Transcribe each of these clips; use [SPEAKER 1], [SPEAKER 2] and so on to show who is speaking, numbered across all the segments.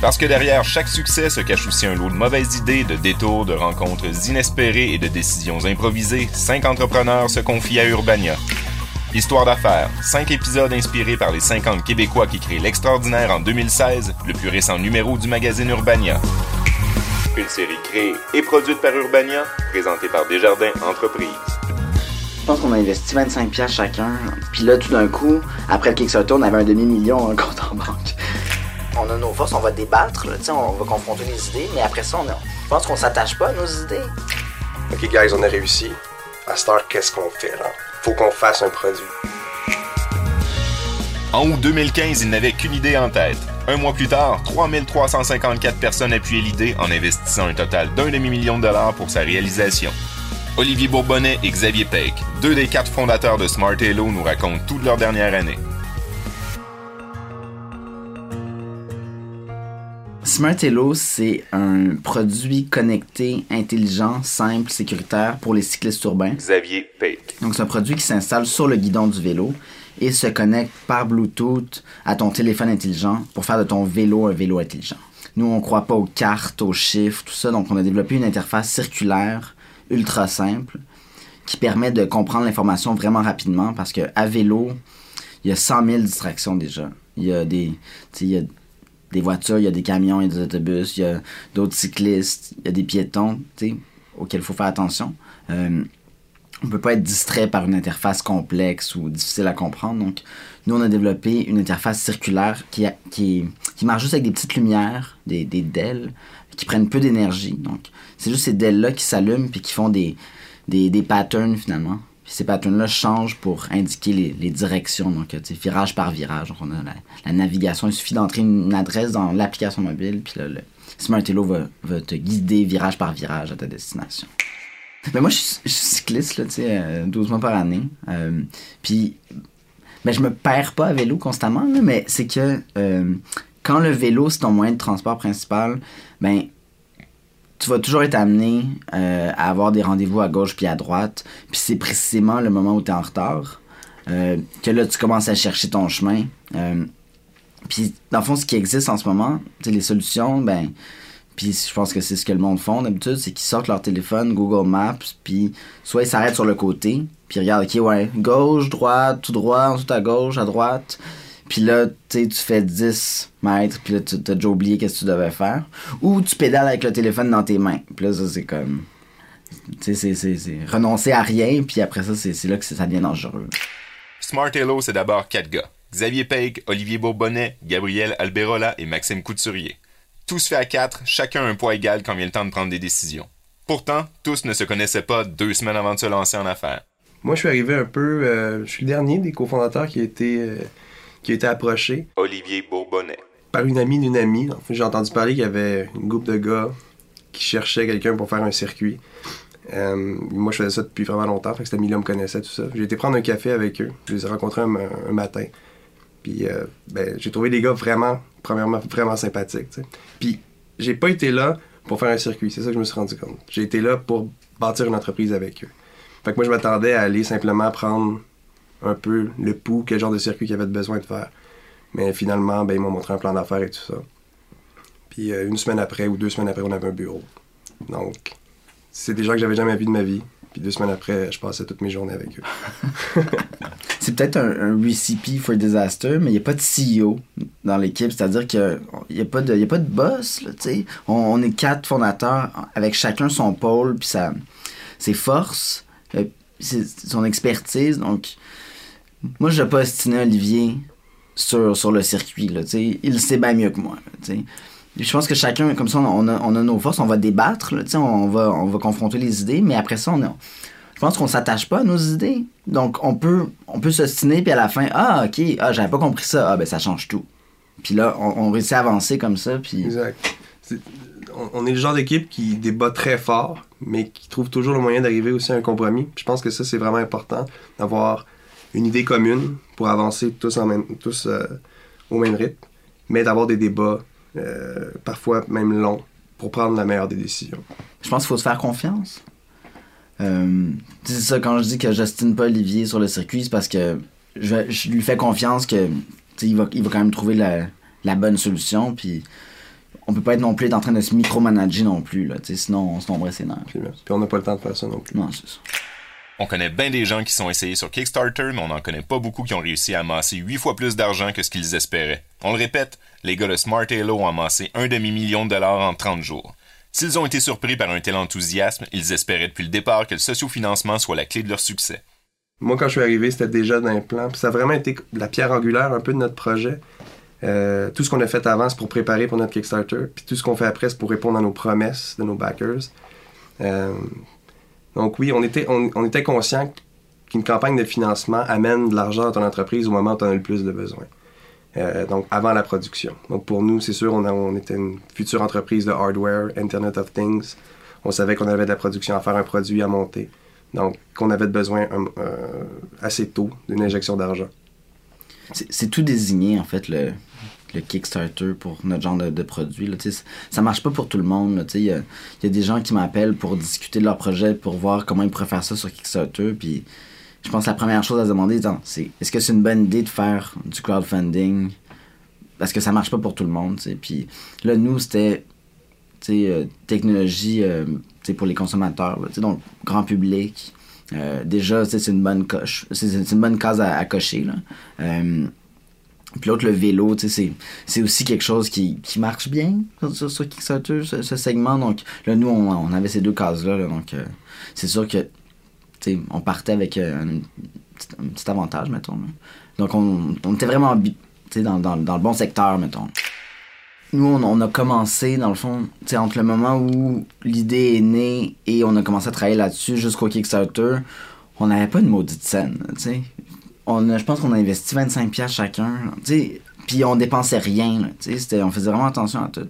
[SPEAKER 1] Parce que derrière chaque succès se cache aussi un lot de mauvaises idées, de détours, de rencontres inespérées et de décisions improvisées, cinq entrepreneurs se confient à Urbania. Histoire d'affaires, 5 épisodes inspirés par les 50 Québécois qui créent l'extraordinaire en 2016, le plus récent numéro du magazine Urbania. Une série créée et produite par Urbania, présentée par Desjardins Entreprises.
[SPEAKER 2] Je pense qu'on a investi 25 pièces chacun. Puis là, tout d'un coup, après le Kickstarter, on avait un demi-million en compte en banque. On a nos forces, on va débattre, là, on va confronter les idées, mais après ça, on, a, je pense qu'on s'attache pas à nos idées.
[SPEAKER 3] Ok, guys, on a réussi. À Star, qu'est-ce qu'on fait là? Faut qu'on fasse un produit.
[SPEAKER 1] En août 2015, il n'avait qu'une idée en tête. Un mois plus tard, 3354 personnes appuyaient l'idée en investissant un total d'un demi-million de dollars pour sa réalisation. Olivier Bourbonnais et Xavier Peck, deux des quatre fondateurs de Smart Hello, nous racontent toute leur dernière année.
[SPEAKER 2] Smart Hello, c'est un produit connecté, intelligent, simple, sécuritaire pour les cyclistes urbains.
[SPEAKER 1] Xavier Peck.
[SPEAKER 2] Donc, c'est un produit qui s'installe sur le guidon du vélo et se connecte par Bluetooth à ton téléphone intelligent pour faire de ton vélo un vélo intelligent. Nous, on croit pas aux cartes, aux chiffres, tout ça, donc on a développé une interface circulaire ultra simple qui permet de comprendre l'information vraiment rapidement parce que à vélo, il y a 100 000 distractions déjà. Il y a des, il y a des voitures, il y a des camions, il y a des autobus, il y a d'autres cyclistes, il y a des piétons, auxquels il faut faire attention. Euh, on peut pas être distrait par une interface complexe ou difficile à comprendre. Donc, nous, on a développé une interface circulaire qui, qui, qui marche juste avec des petites lumières, des, des DEL, qui prennent peu d'énergie. Donc, c'est juste ces DEL-là qui s'allument puis qui font des, des, des patterns finalement. Puis ces patterns-là changent pour indiquer les, directions, donc virage par virage. Donc on a la, navigation, il suffit d'entrer une adresse dans l'application mobile, puis là, le Smart Hello va, te guider virage par virage à ta destination. Mais moi, je, suis cycliste, là, tu sais, 12 mois par année. Euh, puis, ben, je me perds pas à vélo constamment, mais c'est que euh, quand le vélo, c'est ton moyen de transport principal, ben, tu vas toujours être amené euh, à avoir des rendez-vous à gauche puis à droite. Puis c'est précisément le moment où tu es en retard euh, que là, tu commences à chercher ton chemin. Euh, puis dans le fond, ce qui existe en ce moment, les solutions, ben, puis je pense que c'est ce que le monde font d'habitude, c'est qu'ils sortent leur téléphone, Google Maps, puis soit ils s'arrêtent sur le côté, puis ils regardent, ok, ouais, gauche, droite, tout droit, tout à gauche, à droite. Puis là, tu fais 10 mètres, puis là, tu as déjà oublié qu'est-ce que tu devais faire. Ou tu pédales avec le téléphone dans tes mains. Puis là, ça, c'est comme... Tu sais, c'est renoncer à rien, puis après ça, c'est là que ça devient dangereux.
[SPEAKER 1] Smart Hello, c'est d'abord quatre gars. Xavier Peig, Olivier Bourbonnais, Gabriel Alberola et Maxime Couturier. Tous faits à quatre, chacun un poids égal quand vient le temps de prendre des décisions. Pourtant, tous ne se connaissaient pas deux semaines avant de se lancer en affaires.
[SPEAKER 3] Moi, je suis arrivé un peu... Euh, je suis le dernier des cofondateurs qui a été... Euh, qui a été approché.
[SPEAKER 1] Olivier Bourbonnais.
[SPEAKER 3] Par une amie d'une amie. J'ai entendu parler qu'il y avait une groupe de gars qui cherchaient quelqu'un pour faire un circuit. Euh, moi, je faisais ça depuis vraiment longtemps, fait que cet ami-là me connaissait, tout ça. J'ai été prendre un café avec eux. Je les ai rencontrés un, matin. Puis, euh, ben, j'ai trouvé des gars vraiment, premièrement, vraiment sympathiques. T'sais. Puis, j'ai pas été là pour faire un circuit. C'est ça que je me suis rendu compte. J'ai été là pour bâtir une entreprise avec eux. Fait que moi, je m'attendais à aller simplement prendre un peu le pouls, quel genre de circuit qu'il avait besoin de faire. Mais finalement, ben, ils m'ont montré un plan d'affaires et tout ça. Puis euh, une semaine après ou deux semaines après, on avait un bureau. Donc, c'est des gens que j'avais jamais vus de ma vie. Puis deux semaines après, je passais toutes mes journées avec eux.
[SPEAKER 2] c'est peut-être un, recipe for disaster, mais il n'y a pas de CEO dans l'équipe. C'est-à-dire qu'il n'y a, pas de, a pas boss. Là, on, on est quatre fondateurs avec chacun son pôle, puis ses forces, euh, son expertise. Donc, moi, je pas estimer Olivier sur, le circuit. Là, il sait bien mieux que moi. Je pense que chacun, comme ça, on a, nos forces, on va débattre, on, va, on va confronter les idées, mais après ça, on je pense qu'on s'attache pas à nos idées. Donc, on peut, on peut s'ostiner, puis à la fin, ah, ok, ah, j'avais pas compris ça, ah, ben ça change tout. Puis là, on, réussit à avancer comme ça.
[SPEAKER 3] Exact. on, est le genre d'équipe qui débat très fort, mais qui trouve toujours le moyen d'arriver aussi à un compromis. je pense que ça, c'est vraiment important, d'avoir une idée commune pour avancer tous, en même, tous euh, au même rythme, mais d'avoir des débats euh, parfois même longs pour prendre la meilleure des décisions.
[SPEAKER 2] Je pense qu'il faut se faire confiance. Euh, c'est ça, quand je dis que j'estime pas Olivier sur le circuit, c'est parce que je, lui fais confiance que il va, il va quand même trouver la, la bonne solution. Puis on peut pas être non plus en train de se micromanager non plus. Là, sinon, on se tomberait ses nerfs.
[SPEAKER 3] Puis, on n'a pas le temps de faire ça non plus.
[SPEAKER 2] Non, c'est ça.
[SPEAKER 1] On connaît bien des gens qui sont essayés sur Kickstarter, mais on n'en connaît pas beaucoup qui ont réussi à amasser 8 fois plus d'argent que ce qu'ils espéraient. On le répète, les gars de Smart Halo ont amassé un demi-million de dollars en 30 jours. S'ils ont été surpris par un tel enthousiasme, ils espéraient depuis le départ que le sociofinancement soit la clé de leur succès.
[SPEAKER 3] Moi, quand je suis arrivé, c'était déjà dans les plans. ça a vraiment été la pierre angulaire un peu de notre projet. Euh, tout ce qu'on a fait avant, c'est pour préparer pour notre Kickstarter. Puis tout ce qu'on fait après, c'est pour répondre à nos promesses de nos backers. Euh, donc oui, on était, on, était conscient qu'une campagne de financement amène de l'argent dans ton entreprise au moment où tu en as le plus de besoin. Euh, donc avant la production. Donc pour nous, c'est sûr, on, on, était une future entreprise de hardware, Internet of Things. On savait qu'on avait de la production à faire, un produit à monter. Donc qu'on avait besoin euh, assez tôt d'une injection d'argent.
[SPEAKER 2] C'est tout désigné, en fait, le, le Kickstarter pour notre genre de, produit. Là, ça marche pas pour tout le monde. Il y a, des gens qui m'appellent pour discuter de leur projet, pour voir comment ils pourraient faire ça sur Kickstarter. Puis je pense que la première chose à se demander, c'est est-ce que c'est une bonne idée de faire du crowdfunding? Parce que ça marche pas pour tout le monde. Puis là, nous, c'était euh, technologie euh, pour les consommateurs, donc grand public. Euh, déjà, c'est une bonne coche. C'est une bonne case à, cocher. Là. Puis l'autre, le vélo, c'est, aussi quelque chose qui, qui marche bien sur, Kickstarter, ce, segment. Donc là, nous, on, on avait ces deux cases-là. donc euh, c'est sûr que on partait avec euh, un, petit avantage, mettons. Donc on, on, était vraiment dans, dans, dans, le bon secteur, mettons. Nous, on, on, a commencé, dans le fond, entre le moment où l'idée est née et on a commencé à travailler là-dessus jusqu'au Kickstarter, on n'avait pas une maudite scène, tu sais je pense qu'on a investi 25 pièces chacun. Puis on dépensait rien. on faisait vraiment attention à tout.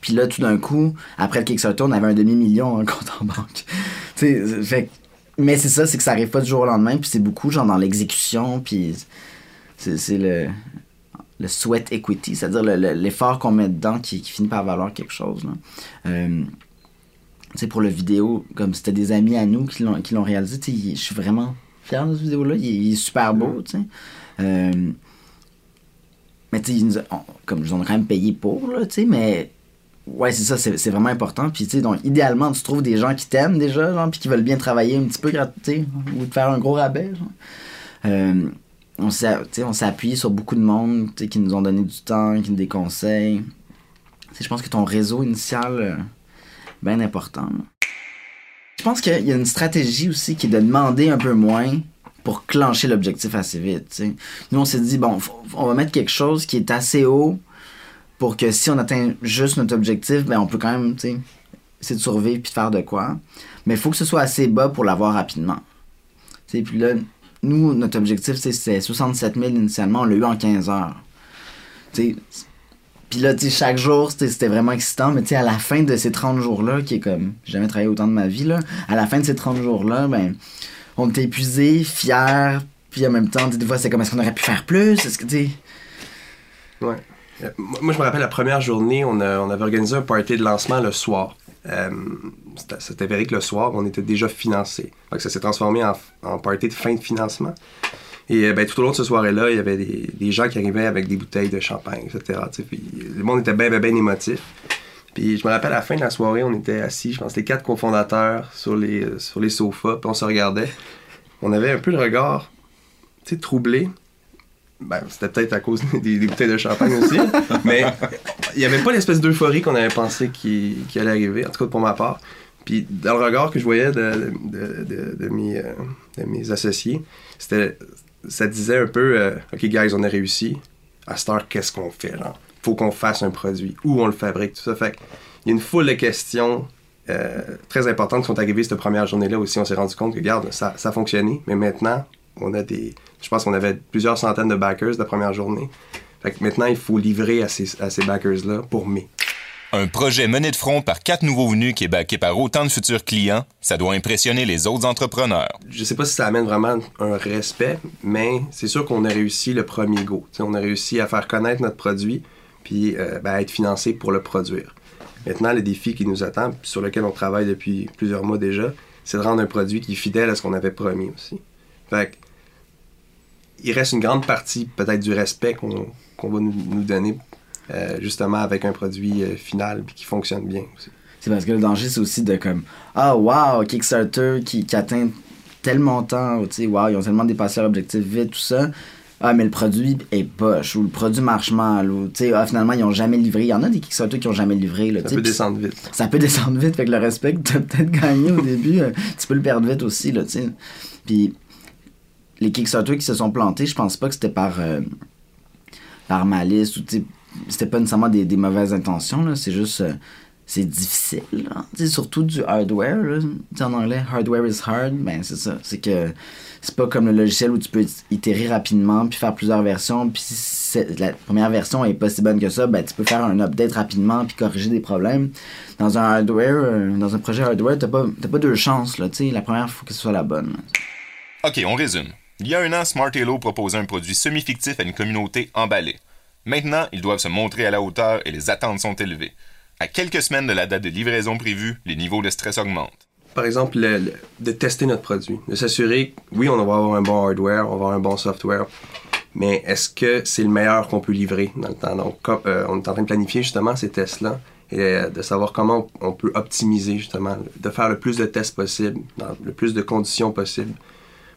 [SPEAKER 2] Puis là, tout d'un coup, après le Kickstarter, on avait un demi-million en compte en banque. fait, mais c'est ça, c'est que ça arrive pas du jour au lendemain. Puis c'est beaucoup genre dans l'exécution. Puis c'est le, le sweat equity, c'est-à-dire l'effort qu'on met dedans qui, finit par valoir quelque chose. Là. Euh, pour le vidéo, comme c'était des amis à nous qui l'ont réalisé, je suis vraiment fier de cette vidéo-là. Il, est super beau, tu sais. Euh, mais tu sais, comme ils ont quand même payé pour, là, tu sais, mais ouais, c'est ça, c'est vraiment important. Puis, tu sais, donc, idéalement, tu trouves des gens qui t'aiment déjà, genre, puis qui veulent bien travailler un petit peu, tu sais, ou te faire un gros rabais, genre. Euh, on s'est appuyé sur beaucoup de monde qui nous ont donné du temps, qui nous des conseils. je pense que ton réseau initial, euh, bien important. Je pense qu'il y a une stratégie aussi qui est de demander un peu moins pour clencher l'objectif assez vite. Nous, on s'est dit, bon, on va mettre quelque chose qui est assez haut pour que si on atteint juste notre objectif, ben, on peut quand même essayer de survivre puis de faire de quoi. Mais il faut que ce soit assez bas pour l'avoir rapidement. Puis là, nous, notre objectif, c'est 67 000 initialement, on l'a eu en 15 heures. Puis là, tu sais, chaque jour, c'était vraiment excitant, mais tu sais, à la fin de ces 30 jours-là, qui est comme, j'ai jamais travaillé autant de ma vie, là, à la fin de ces 30 jours-là, ben, on était épuisés, fiers, puis en même temps, des fois, c'est comme, est-ce qu'on aurait pu faire plus? Est-ce que, tu
[SPEAKER 3] Ouais. Euh, moi, je me rappelle la première journée, on, avait organisé un party de lancement le soir. Euh, C'était avéré que le soir, on était déjà financé. Ça s'est transformé en, en party de fin de financement. Et euh, ben, tout au long de ce soirée-là, il y avait des, des, gens qui arrivaient avec des bouteilles de champagne, etc. Puis, le monde était bien, bien, bien émotif. Puis je me rappelle à la fin de la soirée, on était assis, je pense, les quatre cofondateurs sur les, euh, sur les sofas, puis on se regardait. On avait un peu le regard, tu sais, troublé. Ben, c'était peut-être à cause des, bouteilles de champagne aussi, mais il n'y avait pas l'espèce d'euphorie qu'on avait pensé qui, qui, allait arriver, en tout cas pour ma part. Puis dans le regard que je voyais de, de, de, de mes, euh, mes, associés, c'était, ça disait un peu euh, OK, guys, on a réussi. À Star, qu'est-ce qu'on fait là? faut qu'on fasse un produit, où on le fabrique, tout ça. Fait il y a une foule de questions euh, très importantes qui sont arrivées cette première journée-là aussi. On s'est rendu compte que, regarde, ça, ça a fonctionné, mais maintenant, on a des. Je pense qu'on avait plusieurs centaines de backers la première journée. Fait que maintenant, il faut livrer à ces, à ces backers-là pour mai.
[SPEAKER 1] Un projet mené de front par quatre nouveaux venus qui est backé par autant de futurs clients, ça doit impressionner les autres entrepreneurs.
[SPEAKER 3] Je sais pas si ça amène vraiment un respect, mais c'est sûr qu'on a réussi le premier go. on a réussi à faire connaître notre produit, puis euh, ben, être financé pour le produire. Maintenant, le défi qui nous attend, sur lequel on travaille depuis plusieurs mois déjà, c'est de rendre un produit qui est fidèle à ce qu'on avait promis aussi. Il reste une grande partie peut-être du respect qu'on va nous, donner euh, justement avec un produit euh, final qui fonctionne bien aussi.
[SPEAKER 2] C'est parce que le danger, c'est aussi de comme Ah, wow, Kickstarter qui, qui atteint tel montant, tu sais, wow, ils ont tellement dépassé leur objectif vite, tout ça. Ah mais le produit est poche ou le produit marche mal ou tu sais ah, finalement ils ont jamais livré. Il y en a des Kickstarter qui ont jamais livré là,
[SPEAKER 3] ça peut descendre vite.
[SPEAKER 2] ça peut descendre vite fait que le respect que t'as peut-être gagné au début euh, tu peux le perdre vite aussi là tu sais. Puis les Kickstarter qui se sont plantés je pense pas que c'était par euh, par malice ou tu sais c'était pas nécessairement des, mauvaises intentions là. C'est juste euh, c'est difficile surtout du hardware là. en anglais hardware is hard. Ben c'est ça. C'est que c'est pas comme le logiciel où tu peux itérer rapidement puis faire plusieurs versions puis si la première version est pas si bonne que ça. Ben tu peux faire un update rapidement puis corriger des problèmes. Dans un hardware euh, dans un projet hardware t'as pas pas deux chances là. La première faut que ce soit la bonne.
[SPEAKER 1] Ok on résume. Il y a un an Smart Halo proposait un produit semi-fictif à une communauté emballée maintenant ils doivent se montrer à la hauteur et les attentes sont élevées. À quelques semaines de la date de livraison prévue les niveaux de stress augmentent.
[SPEAKER 3] Par exemple, de tester notre produit, de s'assurer, oui, on va avoir un bon hardware, on va avoir un bon software, mais est-ce que c'est le meilleur qu'on peut livrer dans le temps? Donc, euh, on est en train de planifier justement ces tests-là et euh, de savoir comment on peut optimiser justement, de faire le plus de tests possible, dans le plus de conditions possibles,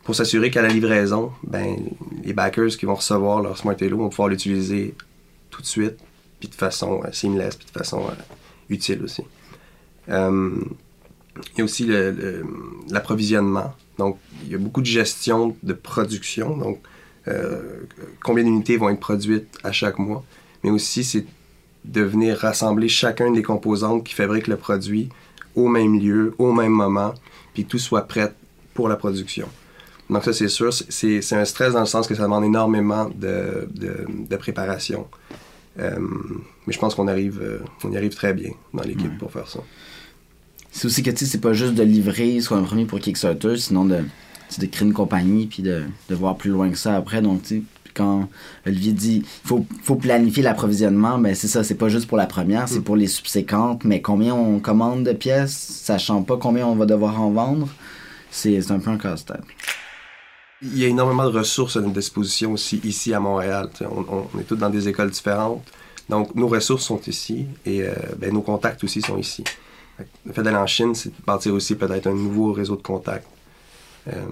[SPEAKER 3] pour s'assurer qu'à la livraison, ben, les backers qui vont recevoir leur Smart Halo vont pouvoir l'utiliser tout de suite, puis de façon euh, seamless, puis de façon utile aussi. Il y a aussi l'approvisionnement. Donc, il y a beaucoup de gestion de production. Donc, euh, combien d'unités vont être produites à chaque mois. Mais aussi, c'est de venir rassembler chacun des composantes qui fabriquent le produit au même lieu, au même moment, puis tout soit prêt pour la production. Donc ça, c'est sûr, c'est un stress dans le sens que ça demande énormément de, de, préparation. Euh, mais je pense qu'on arrive, euh, on y arrive très bien dans l'équipe pour faire ça
[SPEAKER 2] c'est aussi que tu sais, c'est pas juste de livrer soit un premier pour Kickstarter, sinon de, de créer une compagnie puis de, de, voir plus loin que ça après. Donc, tu sais, quand Olivier dit faut, faut planifier l'approvisionnement, ben c'est ça, c'est pas juste pour la première, c'est mm. pour les subséquentes, mais combien on commande de pièces, sachant pas combien on va devoir en vendre, c'est un peu un casse-tête.
[SPEAKER 3] Il y a énormément de ressources à notre disposition aussi ici à Montréal. On, on, est tous dans des écoles différentes. Donc, nos ressources sont ici et euh, ben, nos contacts aussi sont ici. Le fait d'aller en Chine, c'est de partir aussi peut-être un nouveau réseau de contacts. Euh,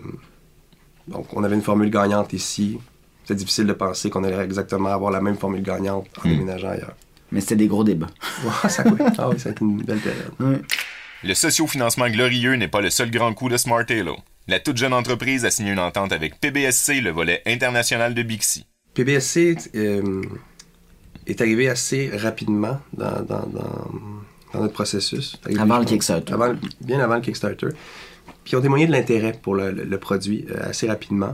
[SPEAKER 3] donc, on avait une formule gagnante ici. C'est difficile de penser qu'on allait exactement avoir la même formule gagnante en hmm. déménageant ailleurs.
[SPEAKER 2] Mais c'était des gros débats.
[SPEAKER 3] ça, ah oui, ça a été une belle période.
[SPEAKER 1] Le socio-financement glorieux n'est pas le seul grand coup de Smart Halo. La toute jeune entreprise a signé une entente avec PBSC, le volet international de Bixi.
[SPEAKER 3] PBSC euh, est arrivé assez rapidement dans dans notre processus.
[SPEAKER 2] Avant le Kickstarter.
[SPEAKER 3] bien avant le Kickstarter. Puis ils ont témoigné de l'intérêt pour le, produit euh, assez rapidement.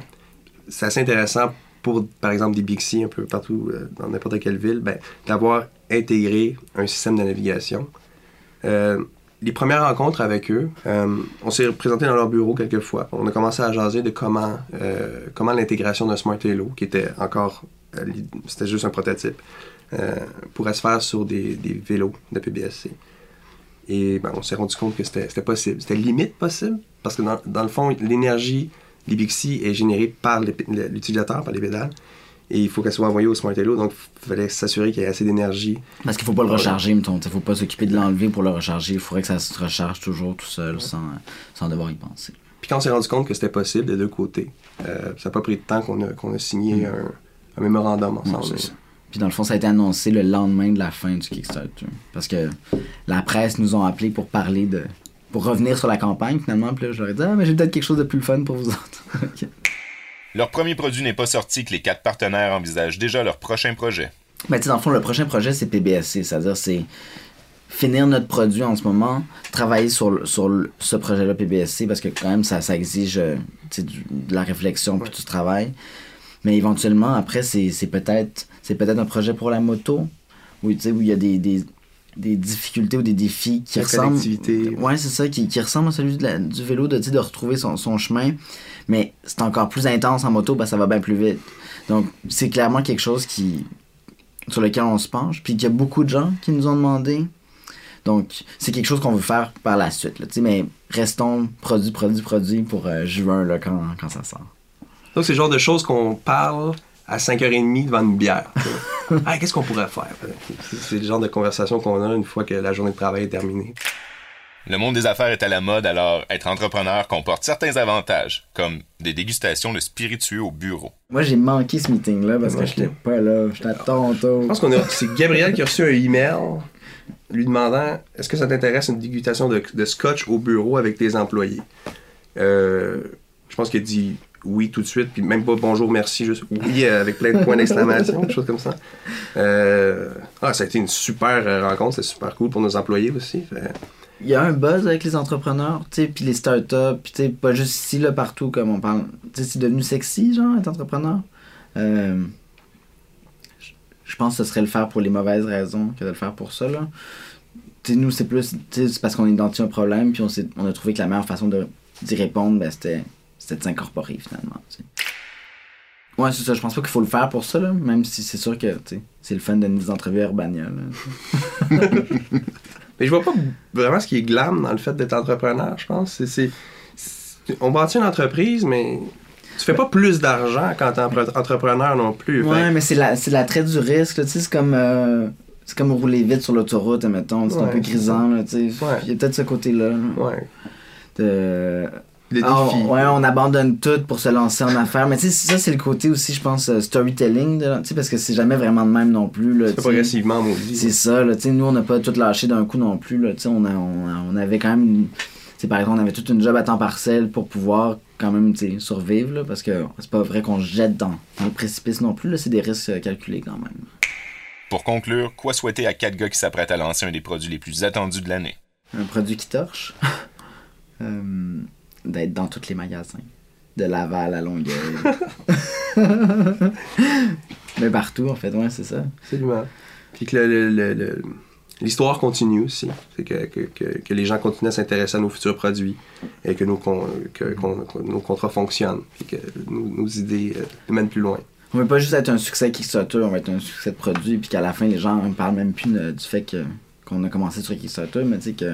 [SPEAKER 3] C'est assez intéressant pour, par exemple, des Bixi un peu partout euh, dans n'importe quelle ville, ben, d'avoir intégré un système de navigation. Euh, les premières rencontres avec eux, on s'est présenté dans leur bureau quelques fois. On a commencé à jaser de comment, comment l'intégration de Smart Halo, qui était encore, c'était juste un prototype, pourrait se faire sur des, vélos de PBSC. Et ben, on s'est rendu compte que c'était possible. C'était limite possible, parce que dans, dans le fond, l'énergie l'Ibixi est générée par l'utilisateur, par les pédales. Et il faut qu'elle soit envoyée au Smart Hello, donc il fallait s'assurer qu'il y ait assez d'énergie.
[SPEAKER 2] Parce qu'il ne faut pas le recharger, mettons. Il ne faut pas s'occuper de l'enlever pour le recharger. Il faudrait que ça se recharge toujours tout seul sans, sans devoir y penser.
[SPEAKER 3] Puis quand on s'est rendu compte que c'était possible des deux côtés, euh, ça n'a pas pris de temps qu'on a, a signé mm. un, mémorandum ensemble.
[SPEAKER 2] puis dans le fond, ça a été annoncé le lendemain de la fin du Kickstarter. Parce que la presse nous ont appelé pour parler de. pour revenir sur la campagne finalement. Puis là, je leur ai dit, ah, mais j'ai peut-être quelque chose de plus fun pour vous autres.
[SPEAKER 1] Leur premier produit n'est pas sorti que les quatre partenaires envisagent déjà leur prochain projet.
[SPEAKER 2] Ben, dans le fond, le prochain projet, c'est PBSC. C'est-à-dire, c'est finir notre produit en ce moment, travailler sur, sur ce projet-là PBSC, parce que quand même, ça, ça exige euh, de la réflexion puis du travail. Mais éventuellement, après, c'est peut-être c'est peut-être un projet pour la moto, où, où il y a des, des, des difficultés ou des défis qui ressemblent. Ouais, c'est ça, qui, qui ressemble à celui du vélo, de, de retrouver son, son chemin mais c'est encore plus intense en moto, ça va bien plus vite. Donc, c'est clairement quelque chose qui sur lequel on se penche, puis qu'il y a beaucoup de gens qui nous ont demandé. Donc, c'est quelque chose qu'on veut faire par la suite. Là, mais restons produit, produit, produit pour euh, juin là, quand, quand ça sort.
[SPEAKER 3] Donc, c'est le genre de choses qu'on parle à 5h30 devant une bière. Qu'est-ce qu'on pourrait faire? C'est le genre de conversation qu'on a une fois que la journée de travail est terminée.
[SPEAKER 1] Le monde des affaires est à la mode, alors être entrepreneur comporte certains avantages, comme des dégustations de spiritueux au bureau.
[SPEAKER 2] Moi, j'ai manqué ce meeting-là parce que j'étais pas là, j'étais tonto.
[SPEAKER 3] Je pense qu'on a, c'est Gabriel qui a reçu un email lui demandant est-ce que ça t'intéresse une dégustation de, scotch au bureau avec tes employés? Euh, je pense qu'il a dit oui tout de suite, puis même pas bonjour, merci, juste oui avec plein de points d'exclamation, des choses comme ça. Euh, ah, ça a été une super rencontre, c'est super cool pour nos employés aussi
[SPEAKER 2] il y a un buzz avec les entrepreneurs, tu sais, puis les startups, puis tu sais, pas juste ici, là, partout, comme on parle. Tu sais, c'est devenu sexy, genre, être entrepreneur. Euh, je pense que ce serait le faire pour les mauvaises raisons que de le faire pour ça, là. Tu sais, nous, c'est plus, c'est parce qu'on identifie un problème, puis on, on a trouvé que la meilleure façon d'y répondre, ben, c'était, de s'incorporer, finalement. Ouais, c'est ça. Je pense pas qu'il faut le faire pour ça, là, même si c'est sûr que c'est le fun de nous entrevues Urbania.
[SPEAKER 3] Mais je vois pas vraiment ce qui est glam dans le fait d'être entrepreneur, je pense. C'est, on bâtit une entreprise, mais tu fais pas plus d'argent quand t'es entrepreneur non plus.
[SPEAKER 2] Ouais, mais c'est la, c'est l'attrait du risque. C'est comme, euh, c'est comme rouler vite sur l'autoroute, mettons. C'est un peu grisant. Là, tu sais. Il y a peut-être ce côté-là. Ouais. De ah, ouais, on abandonne tout pour se lancer en affaires. Mais tu sais, ça, c'est le côté aussi, je pense, euh, storytelling, tu sais, parce que c'est jamais vraiment de même non plus.
[SPEAKER 3] C'est progressivement maudit.
[SPEAKER 2] C'est ça, là, tu sais, nous, on n'a pas tout lâché d'un coup non plus, là, tu sais, on, on, avait quand même, tu par exemple, on avait toute une job à temps partiel pour pouvoir quand même, tu sais, survivre, là, parce que c'est pas vrai qu'on se jette dans, dans, le précipice non plus, là, c'est des risques euh, calculés quand même.
[SPEAKER 1] Pour conclure, quoi souhaiter à quatre gars qui s'apprêtent à lancer un des produits les plus attendus de l'année?
[SPEAKER 2] Un produit qui torche. euh d'être dans tous les magasins. De Laval à Longueuil. Mais partout, en fait, ouais, c'est ça.
[SPEAKER 3] Absolument. Puis que l'histoire continue aussi. C'est que, que, les gens continuent à s'intéresser à nos futurs produits et que nos, que, nos contrats fonctionnent. Puis que nos, idées euh, mènent plus loin.
[SPEAKER 2] On veut pas juste être un succès Kickstarter, on va être un succès de produit, puis qu'à la fin, les gens ne parlent même plus du fait qu'on a commencé sur Kickstarter, mais tu sais que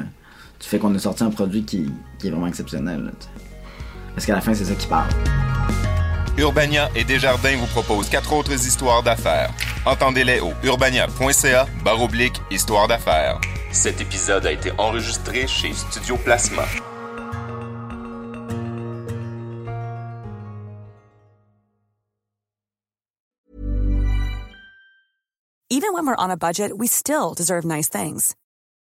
[SPEAKER 2] tu fais qu'on a sorti un produit qui, est vraiment exceptionnel. Parce qu'à la fin, c'est ça qui parle.
[SPEAKER 1] Urbania et Desjardins vous proposent quatre autres histoires d'affaires. Entendez-les au urbania.ca baroblique histoire d'affaires. Cet épisode a été enregistré chez Studio Plasma.
[SPEAKER 4] Even when we're on a budget, we still deserve nice things.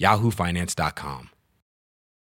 [SPEAKER 5] yahoofinance.com.